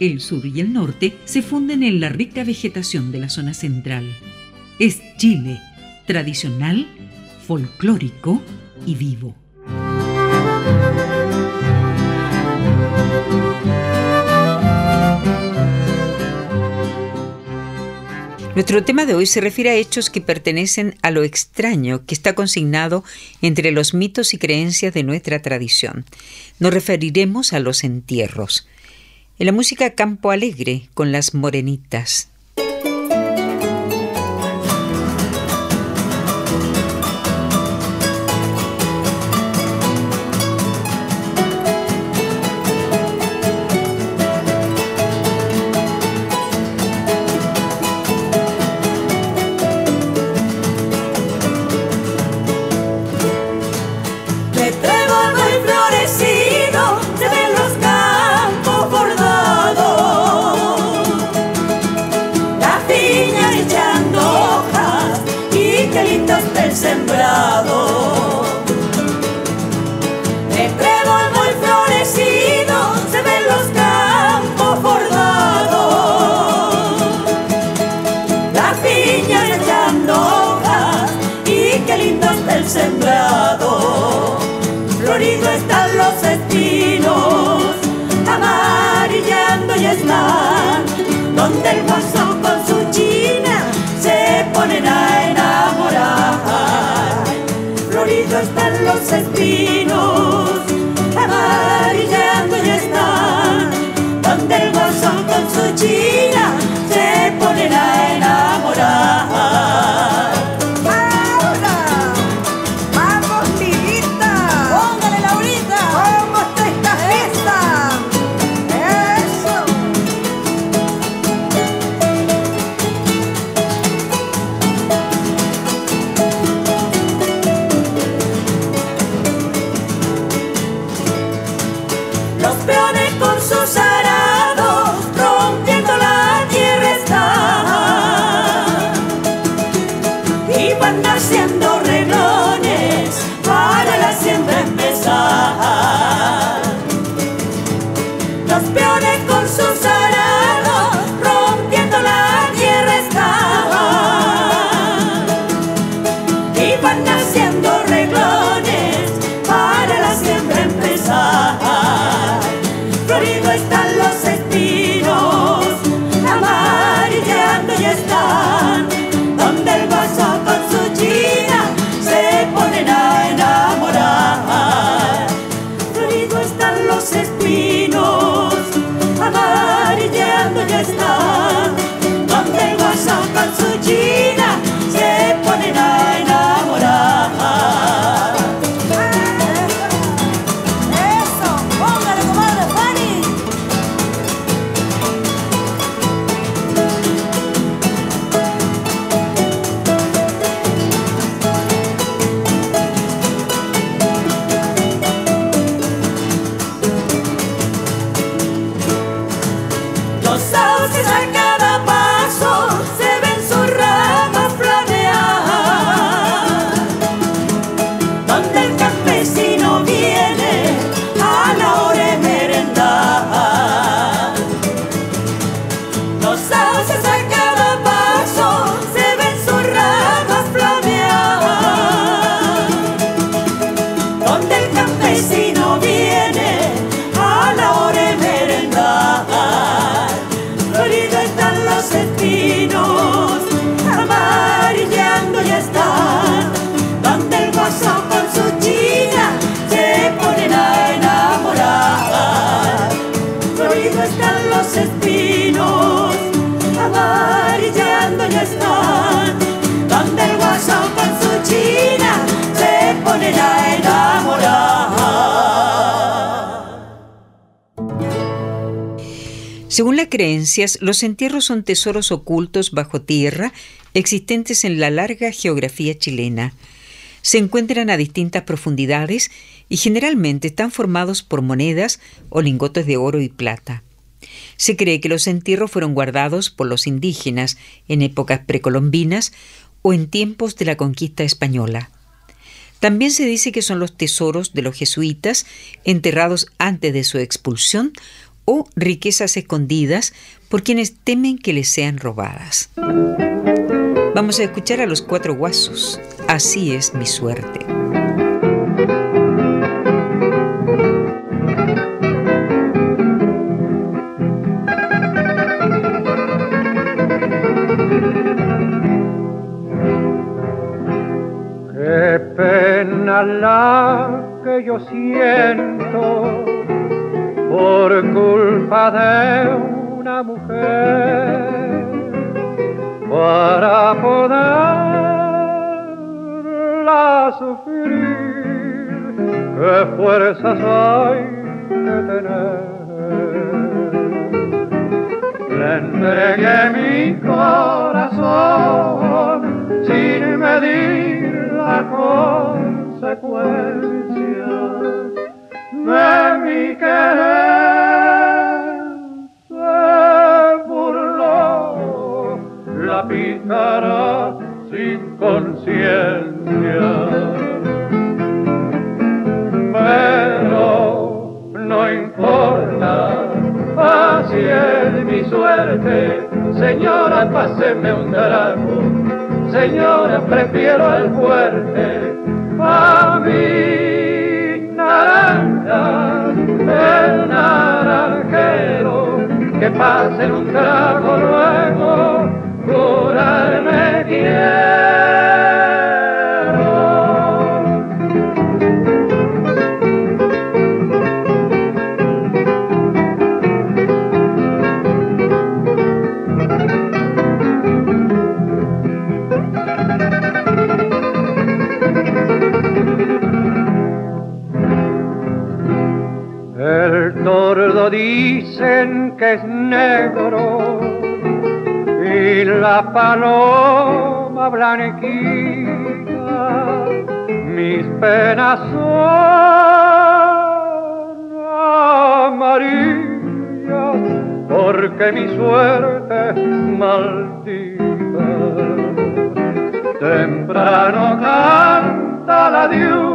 El sur y el norte se funden en la rica vegetación de la zona central. Es Chile, tradicional, folclórico y vivo. Nuestro tema de hoy se refiere a hechos que pertenecen a lo extraño que está consignado entre los mitos y creencias de nuestra tradición. Nos referiremos a los entierros. En la música Campo Alegre con las Morenitas. Con Según las creencias, los entierros son tesoros ocultos bajo tierra existentes en la larga geografía chilena. Se encuentran a distintas profundidades y generalmente están formados por monedas o lingotes de oro y plata. Se cree que los entierros fueron guardados por los indígenas en épocas precolombinas o en tiempos de la conquista española. También se dice que son los tesoros de los jesuitas enterrados antes de su expulsión o riquezas escondidas por quienes temen que les sean robadas. Vamos a escuchar a los cuatro guasos. Así es mi suerte. Qué pena la que yo siento por de una mujer para poderla sufrir, qué fuerzas hay que tener. Le mi corazón sin medir la consecuencia sin conciencia. Pero no importa, así es mi suerte. Señora, páseme un trago. Señora, prefiero al fuerte. A mí, naranja, el naranjero, que pasen un trago luego, dicen que es negro y la paloma blanquita. Mis penas son amarillas porque mi suerte maldita. Temprano canta la diuca,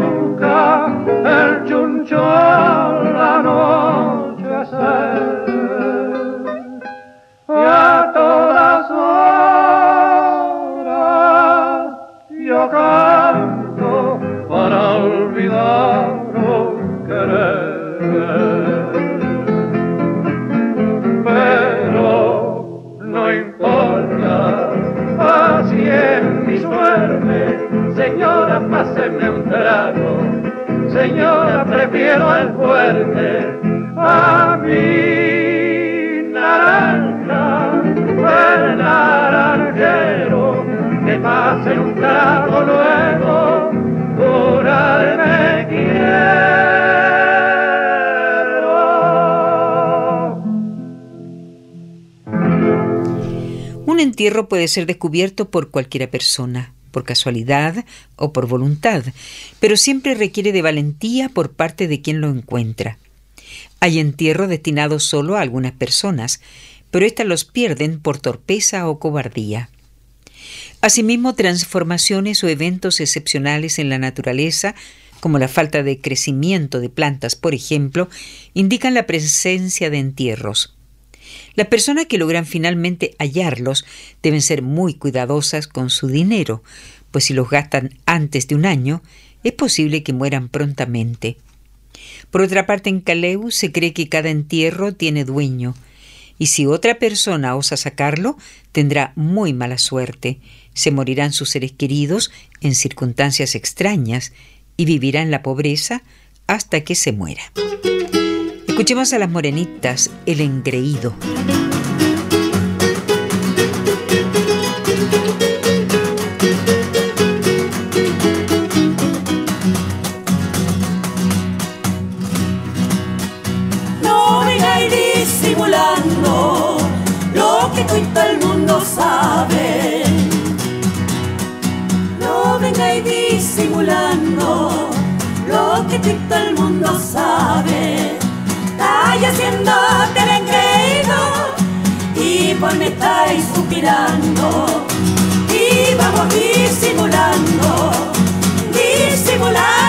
good. Entierro puede ser descubierto por cualquiera persona, por casualidad o por voluntad, pero siempre requiere de valentía por parte de quien lo encuentra. Hay entierros destinados solo a algunas personas, pero éstas los pierden por torpeza o cobardía. Asimismo, transformaciones o eventos excepcionales en la naturaleza, como la falta de crecimiento de plantas, por ejemplo, indican la presencia de entierros. Las personas que logran finalmente hallarlos deben ser muy cuidadosas con su dinero, pues si los gastan antes de un año, es posible que mueran prontamente. Por otra parte, en Caleu se cree que cada entierro tiene dueño, y si otra persona osa sacarlo, tendrá muy mala suerte. Se morirán sus seres queridos en circunstancias extrañas y vivirá en la pobreza hasta que se muera. Escuchemos a las morenitas, el engreído. Mí estáis suspirando. Y vamos disimulando, disimulando,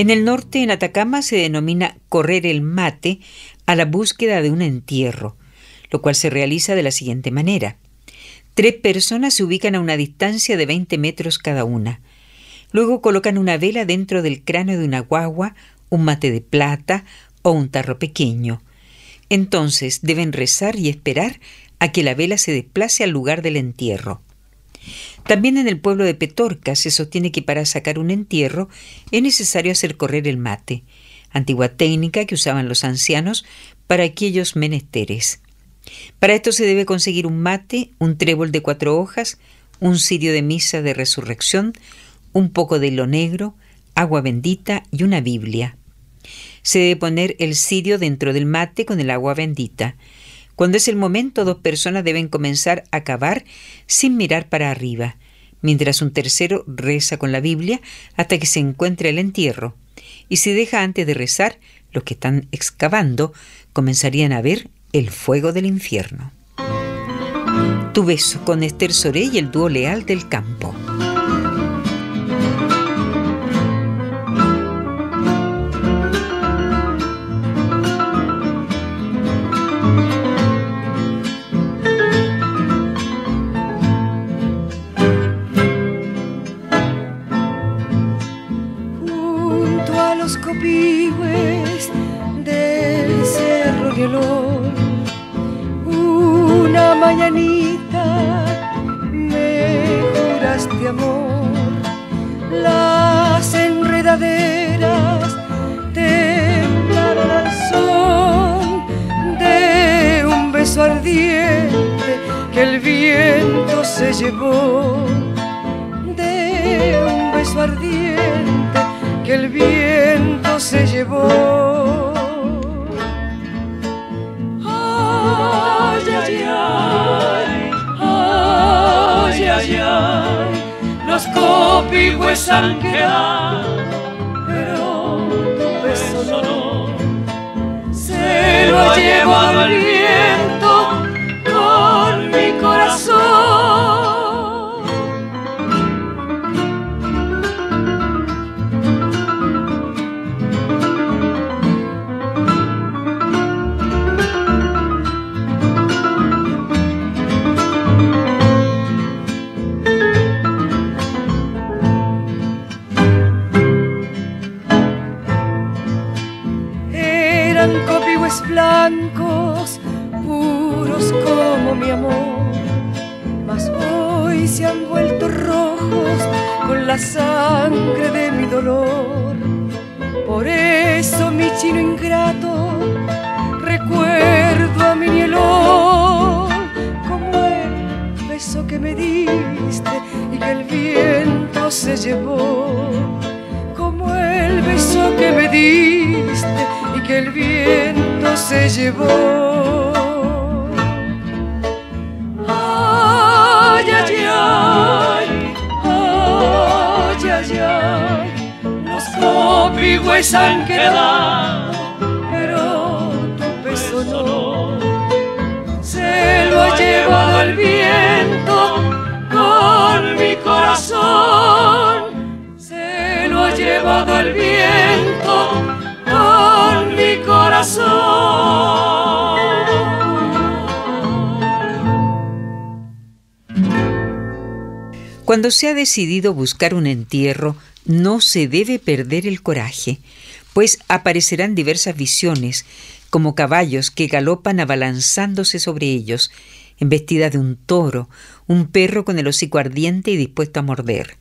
En el norte, en Atacama, se denomina correr el mate a la búsqueda de un entierro, lo cual se realiza de la siguiente manera. Tres personas se ubican a una distancia de 20 metros cada una. Luego colocan una vela dentro del cráneo de una guagua, un mate de plata o un tarro pequeño. Entonces deben rezar y esperar a que la vela se desplace al lugar del entierro. También en el pueblo de Petorca se sostiene que para sacar un entierro es necesario hacer correr el mate, antigua técnica que usaban los ancianos para aquellos menesteres. Para esto se debe conseguir un mate, un trébol de cuatro hojas, un cirio de misa de resurrección, un poco de hilo negro, agua bendita y una Biblia. Se debe poner el cirio dentro del mate con el agua bendita. Cuando es el momento, dos personas deben comenzar a cavar sin mirar para arriba, mientras un tercero reza con la Biblia hasta que se encuentre el entierro. Y si deja antes de rezar, los que están excavando comenzarían a ver el fuego del infierno. Tu beso con Esther Soré y el dúo leal del campo. Los copihue del cerro de. Una mañanita me juraste amor, las enredaderas temblaron al son de un beso ardiente que el viento se llevó de un beso ardiente que el viento se llevó. Ay, ay, ay, ay, ay, ay, los copihue han quedado, viento se llevó. pigües han quedado, Cuando se ha decidido buscar un entierro, no se debe perder el coraje, pues aparecerán diversas visiones, como caballos que galopan abalanzándose sobre ellos, embestida de un toro, un perro con el hocico ardiente y dispuesto a morder.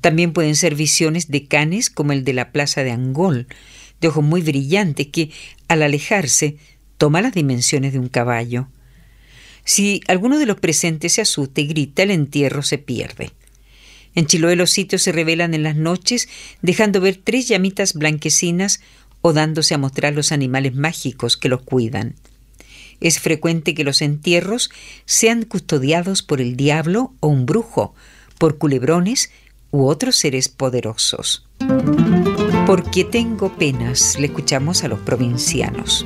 También pueden ser visiones de canes como el de la plaza de Angol, de ojos muy brillantes que, al alejarse, toma las dimensiones de un caballo. Si alguno de los presentes se asusta y grita, el entierro se pierde. En Chiloé los sitios se revelan en las noches, dejando ver tres llamitas blanquecinas o dándose a mostrar los animales mágicos que los cuidan. Es frecuente que los entierros sean custodiados por el diablo o un brujo, por culebrones u otros seres poderosos. Porque tengo penas, le escuchamos a los provincianos.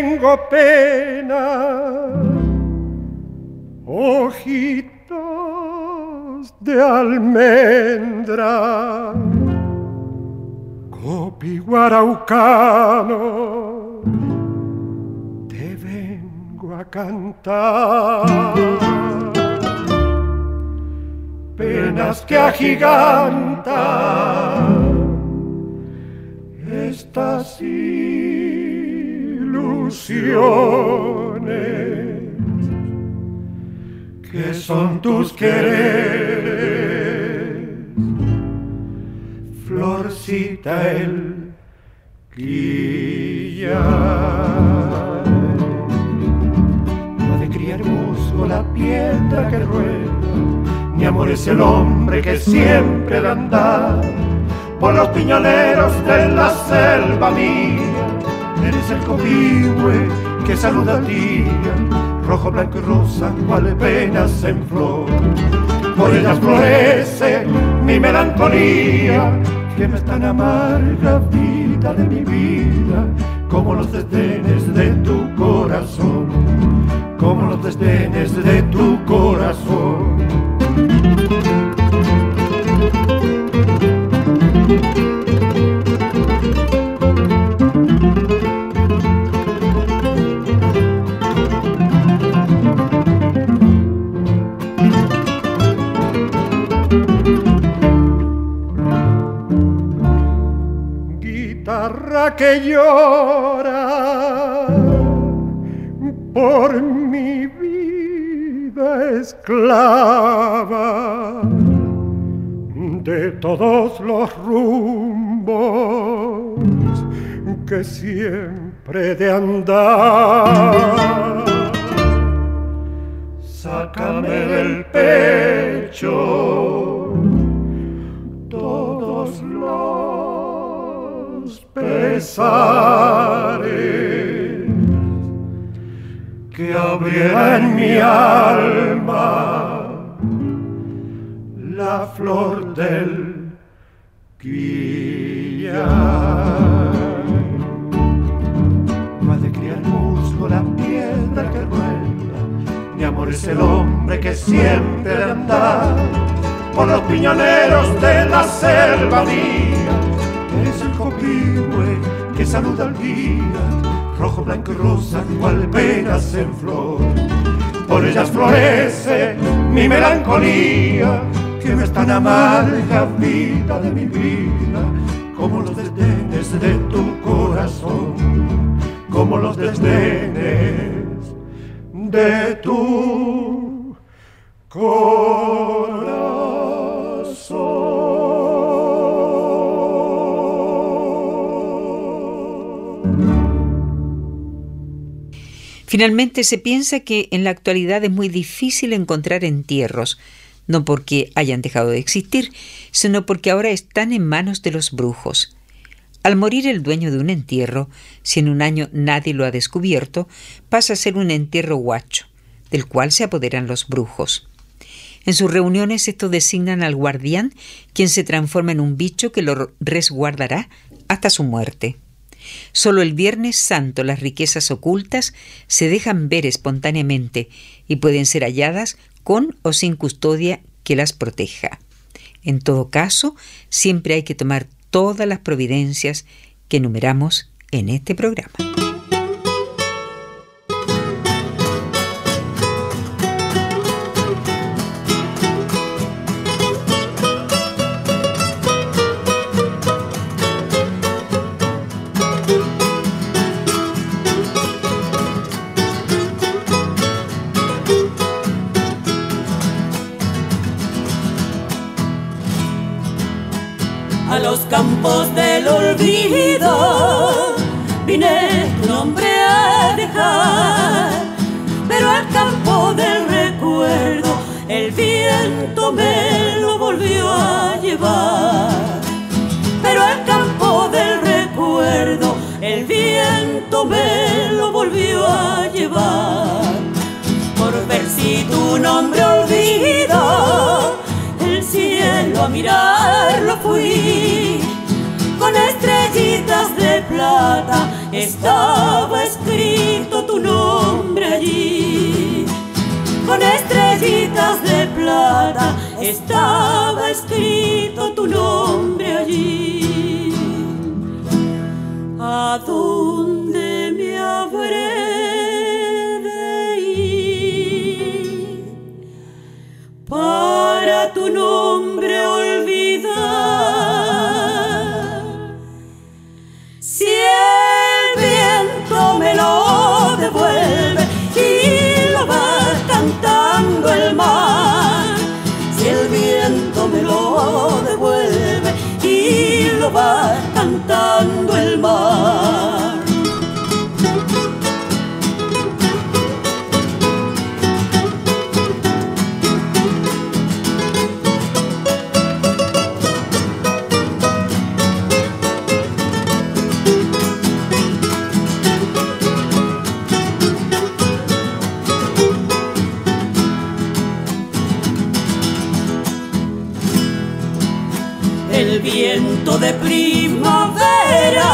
Tengo pena, ojitos de almendra, copi guaraucano, te vengo a cantar. Penas que agigantan. Estas ilusiones que son tus quereres, florcita el guía. No de criar musgo la piedra que rueda, mi amor es el hombre que siempre de andar por los piñoneros de la selva mía Eres el copihue que saluda a ti, rojo, blanco y rosa, cual penas en flor. Por ellas florece mi melancolía, que me es tan amarga vida de mi vida, como los desdenes de tu corazón, como los desdenes de tu corazón. Que llora por mi vida esclava de todos los rumbos que siempre de andar. Sácame del pecho pesares que abriera en mi alma la flor del quillar. No ha de criar musgo la piedra que rueda, mi amor es el hombre que siempre de andar por los piñoneros de la selva mía que saluda al día, rojo, blanco y rosa, cual penas en flor. por ellas florece mi melancolía, que no es tan amarga vida de mi vida, como los desdenes de tu corazón, como los desdenes de tu corazón. Finalmente se piensa que en la actualidad es muy difícil encontrar entierros, no porque hayan dejado de existir, sino porque ahora están en manos de los brujos. Al morir el dueño de un entierro, si en un año nadie lo ha descubierto, pasa a ser un entierro guacho, del cual se apoderan los brujos. En sus reuniones estos designan al guardián, quien se transforma en un bicho que lo resguardará hasta su muerte. Solo el Viernes Santo las riquezas ocultas se dejan ver espontáneamente y pueden ser halladas con o sin custodia que las proteja. En todo caso, siempre hay que tomar todas las providencias que enumeramos en este programa. El viento me lo volvió a llevar. Pero al campo del recuerdo el viento me lo volvió a llevar. Por ver si tu nombre olvido, el cielo a mirarlo fui con estrellitas de plata estaba escrito tu nombre allí. Con estrellitas de plata estaba escrito tu nombre allí. ¿A dónde me habré de ir para tu nombre de primavera,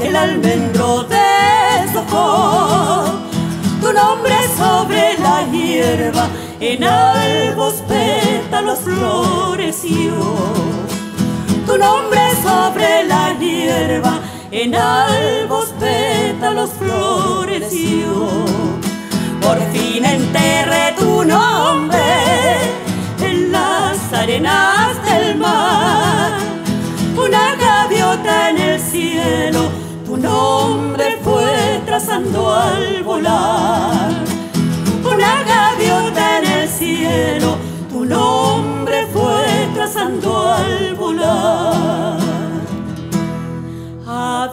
el almendro deshojó, tu nombre sobre la hierba, en albos pétalos floreció. Tu nombre sobre la hierba, en albos pétalos floreció. Por fin enterré tu nombre las arenas del mar una gaviota en el cielo, tu nombre fue trazando al volar. Una gaviota en el cielo, tu nombre fue trazando al volar. ¿A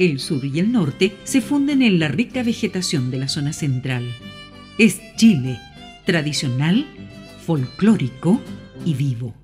El sur y el norte se funden en la rica vegetación de la zona central. Es Chile, tradicional, folclórico y vivo.